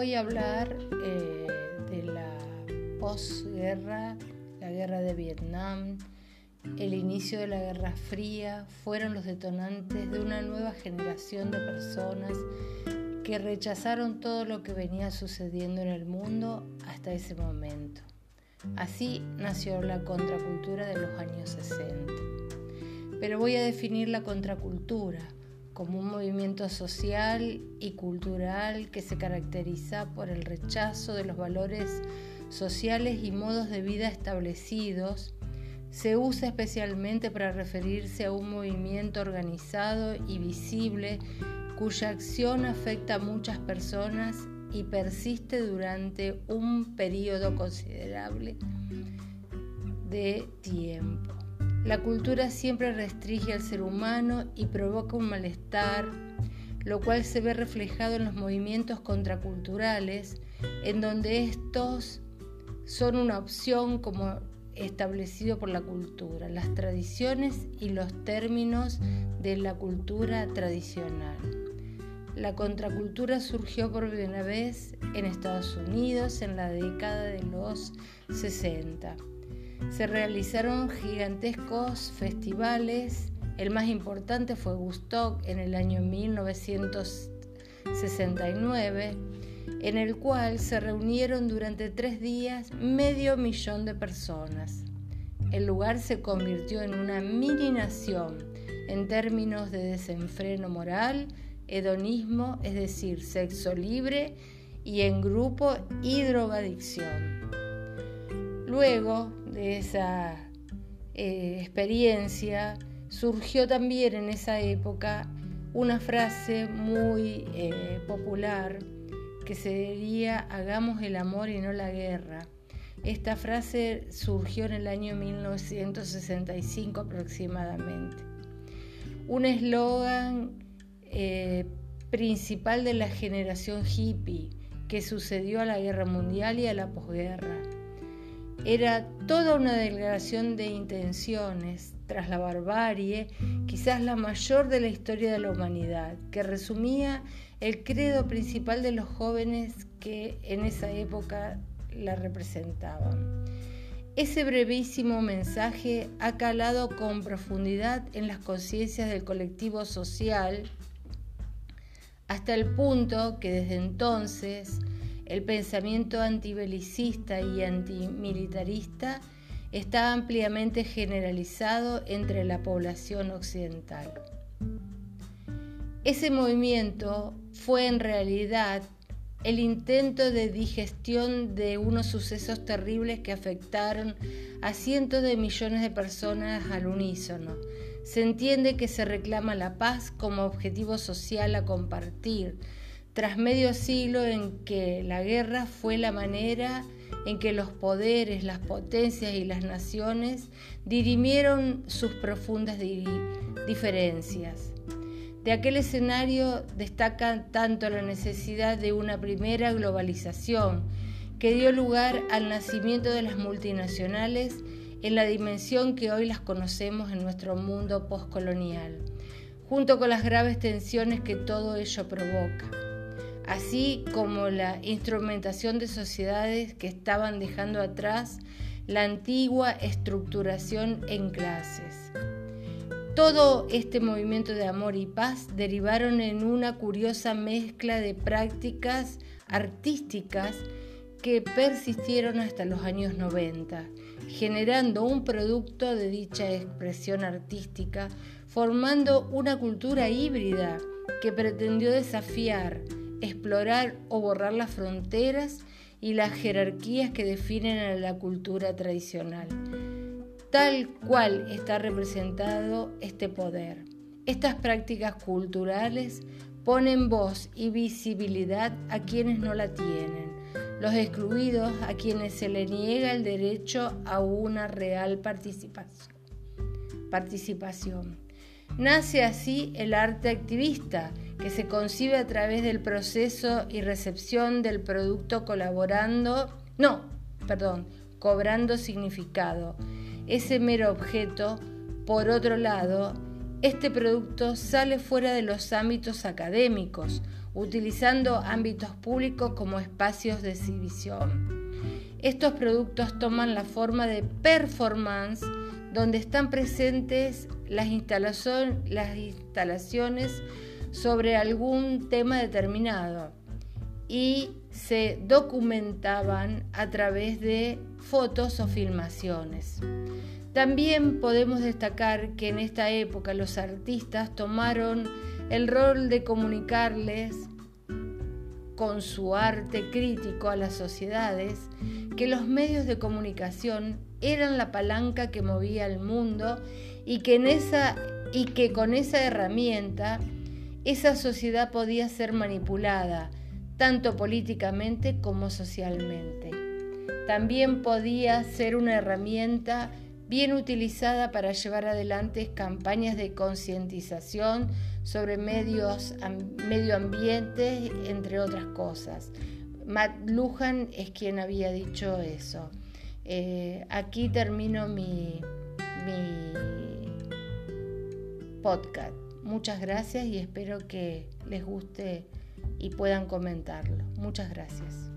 voy a hablar eh, de la posguerra, la guerra de Vietnam, el inicio de la Guerra Fría, fueron los detonantes de una nueva generación de personas que rechazaron todo lo que venía sucediendo en el mundo hasta ese momento. Así nació la contracultura de los años 60. Pero voy a definir la contracultura como un movimiento social y cultural que se caracteriza por el rechazo de los valores sociales y modos de vida establecidos, se usa especialmente para referirse a un movimiento organizado y visible cuya acción afecta a muchas personas y persiste durante un periodo considerable de tiempo. La cultura siempre restringe al ser humano y provoca un malestar, lo cual se ve reflejado en los movimientos contraculturales, en donde estos son una opción como establecido por la cultura, las tradiciones y los términos de la cultura tradicional. La contracultura surgió por primera vez en Estados Unidos en la década de los 60 se realizaron gigantescos festivales. El más importante fue Woodstock en el año 1969, en el cual se reunieron durante tres días medio millón de personas. El lugar se convirtió en una mini nación en términos de desenfreno moral, hedonismo, es decir, sexo libre, y en grupo y drogadicción. Luego de esa eh, experiencia surgió también en esa época una frase muy eh, popular que sería hagamos el amor y no la guerra. Esta frase surgió en el año 1965 aproximadamente. Un eslogan eh, principal de la generación hippie que sucedió a la guerra mundial y a la posguerra. Era toda una declaración de intenciones tras la barbarie, quizás la mayor de la historia de la humanidad, que resumía el credo principal de los jóvenes que en esa época la representaban. Ese brevísimo mensaje ha calado con profundidad en las conciencias del colectivo social hasta el punto que desde entonces el pensamiento antibelicista y antimilitarista está ampliamente generalizado entre la población occidental. Ese movimiento fue en realidad el intento de digestión de unos sucesos terribles que afectaron a cientos de millones de personas al unísono. Se entiende que se reclama la paz como objetivo social a compartir, tras medio siglo en que la guerra fue la manera en que los poderes, las potencias y las naciones dirimieron sus profundas diferencias. De aquel escenario destaca tanto la necesidad de una primera globalización que dio lugar al nacimiento de las multinacionales en la dimensión que hoy las conocemos en nuestro mundo postcolonial, junto con las graves tensiones que todo ello provoca así como la instrumentación de sociedades que estaban dejando atrás la antigua estructuración en clases. Todo este movimiento de amor y paz derivaron en una curiosa mezcla de prácticas artísticas que persistieron hasta los años 90, generando un producto de dicha expresión artística, formando una cultura híbrida que pretendió desafiar explorar o borrar las fronteras y las jerarquías que definen a la cultura tradicional, tal cual está representado este poder. Estas prácticas culturales ponen voz y visibilidad a quienes no la tienen, los excluidos a quienes se le niega el derecho a una real participación. participación. Nace así el arte activista, que se concibe a través del proceso y recepción del producto colaborando, no, perdón, cobrando significado. Ese mero objeto, por otro lado, este producto sale fuera de los ámbitos académicos, utilizando ámbitos públicos como espacios de exhibición. Estos productos toman la forma de performance donde están presentes las, las instalaciones sobre algún tema determinado y se documentaban a través de fotos o filmaciones. También podemos destacar que en esta época los artistas tomaron el rol de comunicarles con su arte crítico a las sociedades que los medios de comunicación eran la palanca que movía el mundo y que, y que con esa herramienta esa sociedad podía ser manipulada, tanto políticamente como socialmente. También podía ser una herramienta bien utilizada para llevar adelante campañas de concientización sobre medios, medio ambiente, entre otras cosas. Matt Lujan es quien había dicho eso. Eh, aquí termino mi, mi podcast. Muchas gracias y espero que les guste y puedan comentarlo. Muchas gracias.